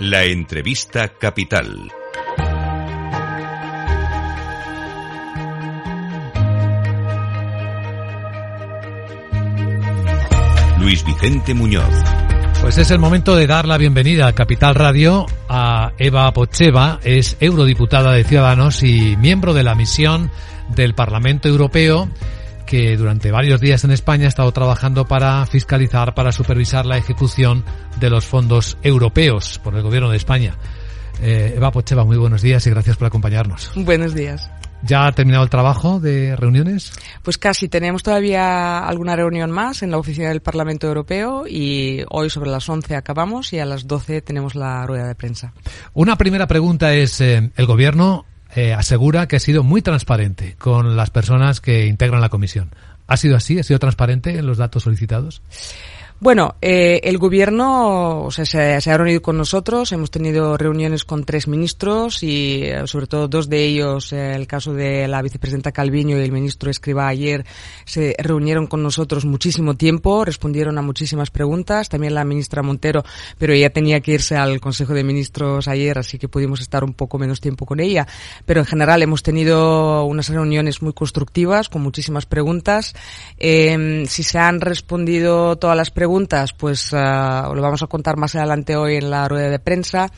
La entrevista capital. Luis Vicente Muñoz. Pues es el momento de dar la bienvenida a Capital Radio a Eva Pocheva, es eurodiputada de Ciudadanos y miembro de la misión del Parlamento Europeo que durante varios días en España ha estado trabajando para fiscalizar, para supervisar la ejecución de los fondos europeos por el Gobierno de España. Eh, Eva Pocheva, muy buenos días y gracias por acompañarnos. Buenos días. ¿Ya ha terminado el trabajo de reuniones? Pues casi. Tenemos todavía alguna reunión más en la oficina del Parlamento Europeo y hoy sobre las 11 acabamos y a las 12 tenemos la rueda de prensa. Una primera pregunta es, eh, ¿el Gobierno eh, asegura que ha sido muy transparente con las personas que integran la comisión? ¿Ha sido así? ¿Ha sido transparente en los datos solicitados? Bueno, eh, el gobierno o sea, se, ha reunido con nosotros, hemos tenido reuniones con tres ministros y eh, sobre todo dos de ellos, eh, el caso de la vicepresidenta Calviño y el ministro Escriba ayer, se reunieron con nosotros muchísimo tiempo, respondieron a muchísimas preguntas, también la ministra Montero, pero ella tenía que irse al Consejo de Ministros ayer, así que pudimos estar un poco menos tiempo con ella. Pero en general hemos tenido unas reuniones muy constructivas, con muchísimas preguntas. Eh, si se han respondido todas las preguntas, preguntas, pues uh, lo vamos a contar más adelante hoy en la rueda de prensa.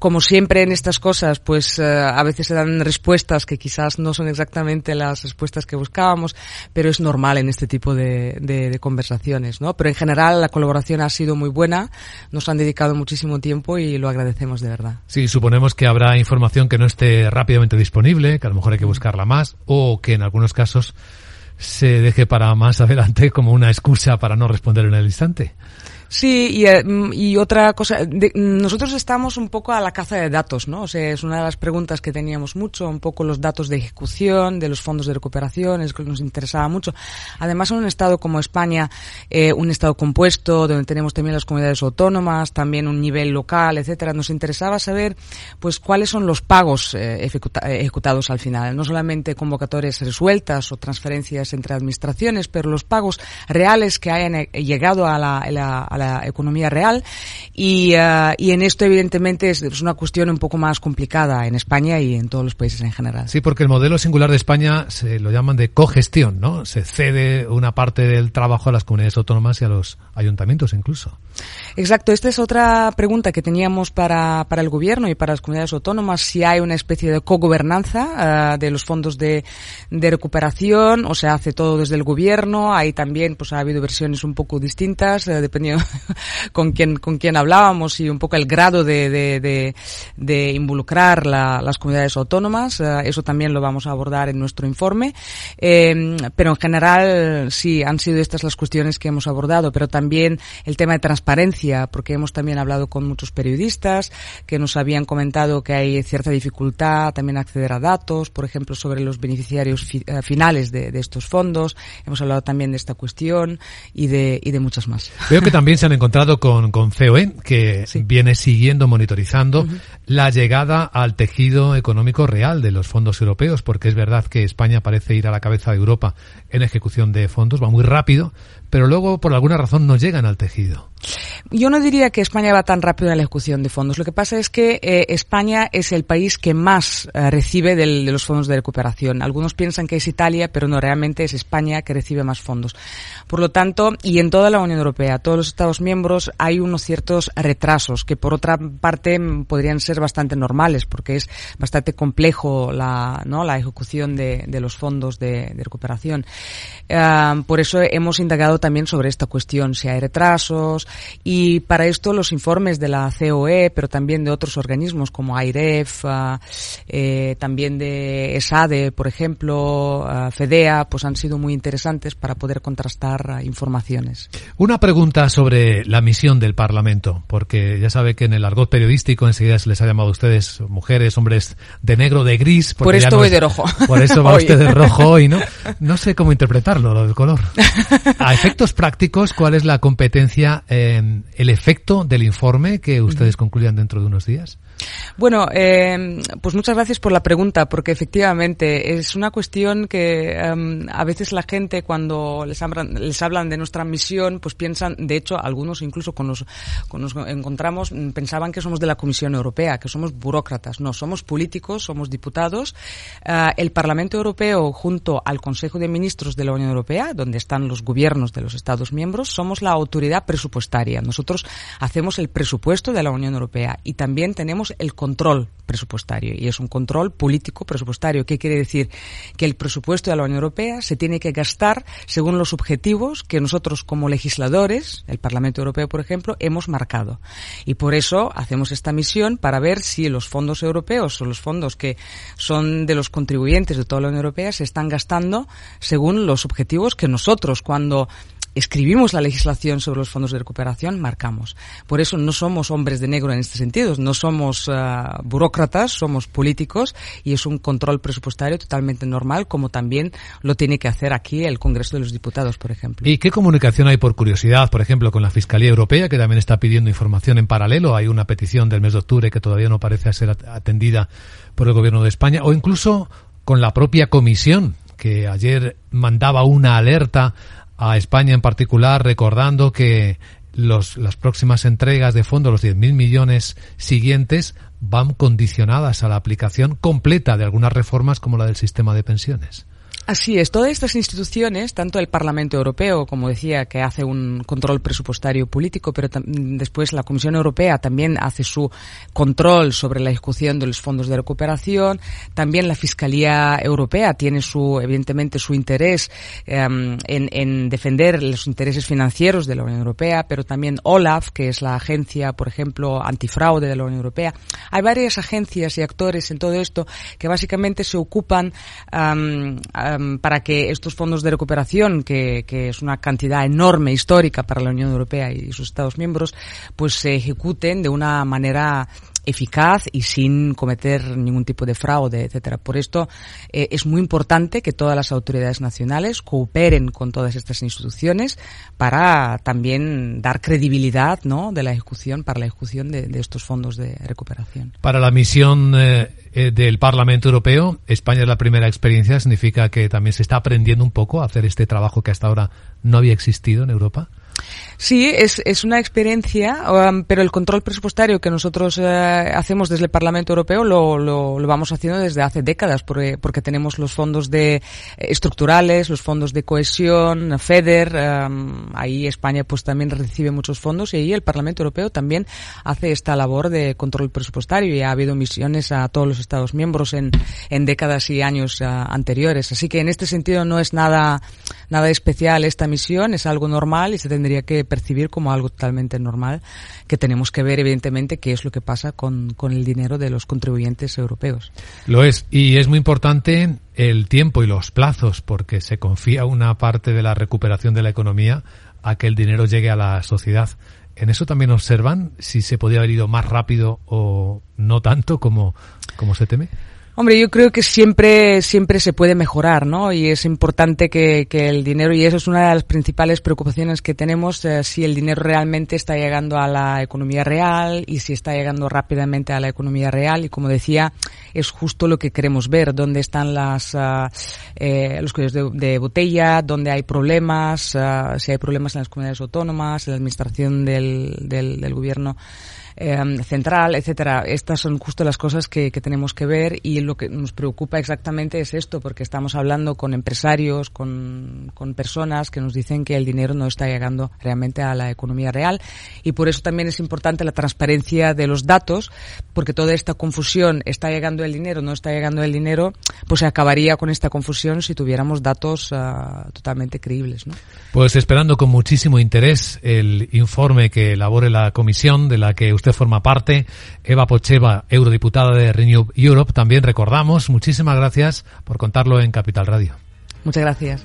Como siempre en estas cosas, pues uh, a veces se dan respuestas que quizás no son exactamente las respuestas que buscábamos, pero es normal en este tipo de, de, de, conversaciones, ¿no? Pero en general la colaboración ha sido muy buena, nos han dedicado muchísimo tiempo y lo agradecemos de verdad. Sí, suponemos que habrá información que no esté rápidamente disponible, que a lo mejor hay que buscarla más, o que en algunos casos se deje para más adelante como una excusa para no responder en el instante. Sí, y, y otra cosa, de, nosotros estamos un poco a la caza de datos, ¿no? O sea, es una de las preguntas que teníamos mucho, un poco los datos de ejecución, de los fondos de recuperación, es que nos interesaba mucho. Además, en un estado como España, eh, un estado compuesto, donde tenemos también las comunidades autónomas, también un nivel local, etcétera, nos interesaba saber, pues, cuáles son los pagos eh, ejecuta ejecutados al final. No solamente convocatorias resueltas o transferencias entre administraciones, pero los pagos reales que hayan llegado a la, a la, la economía real y, uh, y en esto evidentemente es, es, una cuestión un poco más complicada en España y en todos los países en general. Sí, porque el modelo singular de España se lo llaman de cogestión, ¿no? Se cede una parte del trabajo a las comunidades autónomas y a los ayuntamientos incluso. Exacto, esta es otra pregunta que teníamos para, para el gobierno y para las comunidades autónomas, si hay una especie de cogobernanza uh, de los fondos de, de recuperación o se hace todo desde el gobierno, hay también, pues ha habido versiones un poco distintas, uh, dependiendo con quien, con quien hablábamos y un poco el grado de, de, de, de involucrar la, las comunidades autónomas. Uh, eso también lo vamos a abordar en nuestro informe. Eh, pero en general, sí, han sido estas las cuestiones que hemos abordado, pero también el tema de transparencia, porque hemos también hablado con muchos periodistas que nos habían comentado que hay cierta dificultad también acceder a datos, por ejemplo, sobre los beneficiarios fi, uh, finales de, de, estos fondos. Hemos hablado también de esta cuestión y de, y de muchas más. Veo que también se han encontrado con, con COE, que sí. viene siguiendo, monitorizando uh -huh. la llegada al tejido económico real de los fondos europeos, porque es verdad que España parece ir a la cabeza de Europa en ejecución de fondos, va muy rápido, pero luego por alguna razón no llegan al tejido. Yo no diría que España va tan rápido en la ejecución de fondos. Lo que pasa es que eh, España es el país que más eh, recibe de los fondos de recuperación. Algunos piensan que es Italia, pero no, realmente es España que recibe más fondos. Por lo tanto, y en toda la Unión Europea, todos los Estados miembros, hay unos ciertos retrasos que por otra parte podrían ser bastante normales, porque es bastante complejo la, ¿no? la ejecución de, los fondos de, recuperación. Uh, por eso hemos indagado también sobre esta cuestión, si hay retrasos, y para esto los informes de la COE, pero también de otros organismos como AIREF, eh, también de ESADE, por ejemplo, FEDEA, pues han sido muy interesantes para poder contrastar informaciones. Una pregunta sobre la misión del Parlamento, porque ya sabe que en el argot periodístico enseguida se les ha llamado a ustedes mujeres, hombres de negro, de gris. Por esto no voy es, de rojo. Por eso va usted de rojo hoy, ¿no? No sé cómo interpretarlo, lo del color. A efectos prácticos, ¿cuál es la competencia, eh, el efecto del informe que ustedes concluyan dentro de unos días? Bueno, eh, pues muchas gracias por la pregunta, porque efectivamente es una cuestión que um, a veces la gente cuando les hablan, les hablan de nuestra misión, pues piensan, de hecho, algunos incluso con los, con nos encontramos pensaban que somos de la Comisión Europea, que somos burócratas. No, somos políticos, somos diputados. Uh, el Parlamento Europeo, junto al Consejo de Ministros de la Unión Europea, donde están los gobiernos de los Estados miembros, somos la autoridad presupuestaria. Nosotros hacemos el presupuesto de la Unión Europea y también tenemos el control presupuestario y es un control político presupuestario. ¿Qué quiere decir? Que el presupuesto de la Unión Europea se tiene que gastar según los objetivos que nosotros como legisladores, el Parlamento Europeo por ejemplo, hemos marcado. Y por eso hacemos esta misión para ver si los fondos europeos o los fondos que son de los contribuyentes de toda la Unión Europea se están gastando según los objetivos que nosotros cuando escribimos la legislación sobre los fondos de recuperación, marcamos. Por eso no somos hombres de negro en este sentido, no somos uh, burócratas, somos políticos y es un control presupuestario totalmente normal, como también lo tiene que hacer aquí el Congreso de los Diputados, por ejemplo. ¿Y qué comunicación hay por curiosidad, por ejemplo, con la Fiscalía Europea, que también está pidiendo información en paralelo? Hay una petición del mes de octubre que todavía no parece ser atendida por el Gobierno de España, o incluso con la propia Comisión, que ayer mandaba una alerta a España en particular, recordando que los, las próximas entregas de fondos, los 10.000 millones siguientes, van condicionadas a la aplicación completa de algunas reformas como la del sistema de pensiones. Así es, todas estas instituciones, tanto el Parlamento Europeo, como decía, que hace un control presupuestario político, pero después la Comisión Europea también hace su control sobre la ejecución de los fondos de recuperación, también la Fiscalía Europea tiene su, evidentemente, su interés um, en, en, defender los intereses financieros de la Unión Europea, pero también OLAF, que es la agencia, por ejemplo, antifraude de la Unión Europea. Hay varias agencias y actores en todo esto que básicamente se ocupan um, um, para que estos fondos de recuperación, que, es una cantidad enorme histórica para la Unión Europea y sus Estados miembros, pues se ejecuten de una manera eficaz y sin cometer ningún tipo de fraude, etcétera. Por esto eh, es muy importante que todas las autoridades nacionales cooperen con todas estas instituciones para también dar credibilidad, ¿no? de la ejecución para la ejecución de, de estos fondos de recuperación. Para la misión eh, eh, del Parlamento Europeo, España es la primera experiencia, significa que también se está aprendiendo un poco a hacer este trabajo que hasta ahora no había existido en Europa. Sí, es, es una experiencia, um, pero el control presupuestario que nosotros uh, hacemos desde el Parlamento Europeo lo, lo, lo, vamos haciendo desde hace décadas, porque, porque tenemos los fondos de eh, estructurales, los fondos de cohesión, FEDER, um, ahí España pues también recibe muchos fondos y ahí el Parlamento Europeo también hace esta labor de control presupuestario y ha habido misiones a todos los Estados miembros en, en décadas y años uh, anteriores. Así que en este sentido no es nada, nada especial esta misión, es algo normal y se tendría que percibir como algo totalmente normal, que tenemos que ver evidentemente qué es lo que pasa con, con el dinero de los contribuyentes europeos. Lo es, y es muy importante el tiempo y los plazos, porque se confía una parte de la recuperación de la economía a que el dinero llegue a la sociedad. ¿En eso también observan si se podía haber ido más rápido o no tanto como, como se teme? Hombre, yo creo que siempre, siempre se puede mejorar, ¿no? Y es importante que, que el dinero, y eso es una de las principales preocupaciones que tenemos, eh, si el dinero realmente está llegando a la economía real y si está llegando rápidamente a la economía real. Y como decía, es justo lo que queremos ver, dónde están las, uh, eh, los cuellos de, botella, dónde hay problemas, uh, si hay problemas en las comunidades autónomas, en la administración del, del, del gobierno eh, central, etcétera. Estas son justo las cosas que, tenemos que ver y lo que nos preocupa exactamente es esto, porque estamos hablando con empresarios, con, con personas que nos dicen que el dinero no está llegando realmente a la economía real y por eso también es importante la transparencia de los datos, porque toda esta confusión, está llegando el dinero, no está llegando el dinero, pues se acabaría con esta confusión si tuviéramos datos uh, totalmente creíbles. ¿no? Pues esperando con muchísimo interés el informe que elabore la comisión de la que forma parte, Eva Pocheva, eurodiputada de Renew Europe. También recordamos, muchísimas gracias por contarlo en Capital Radio. Muchas gracias.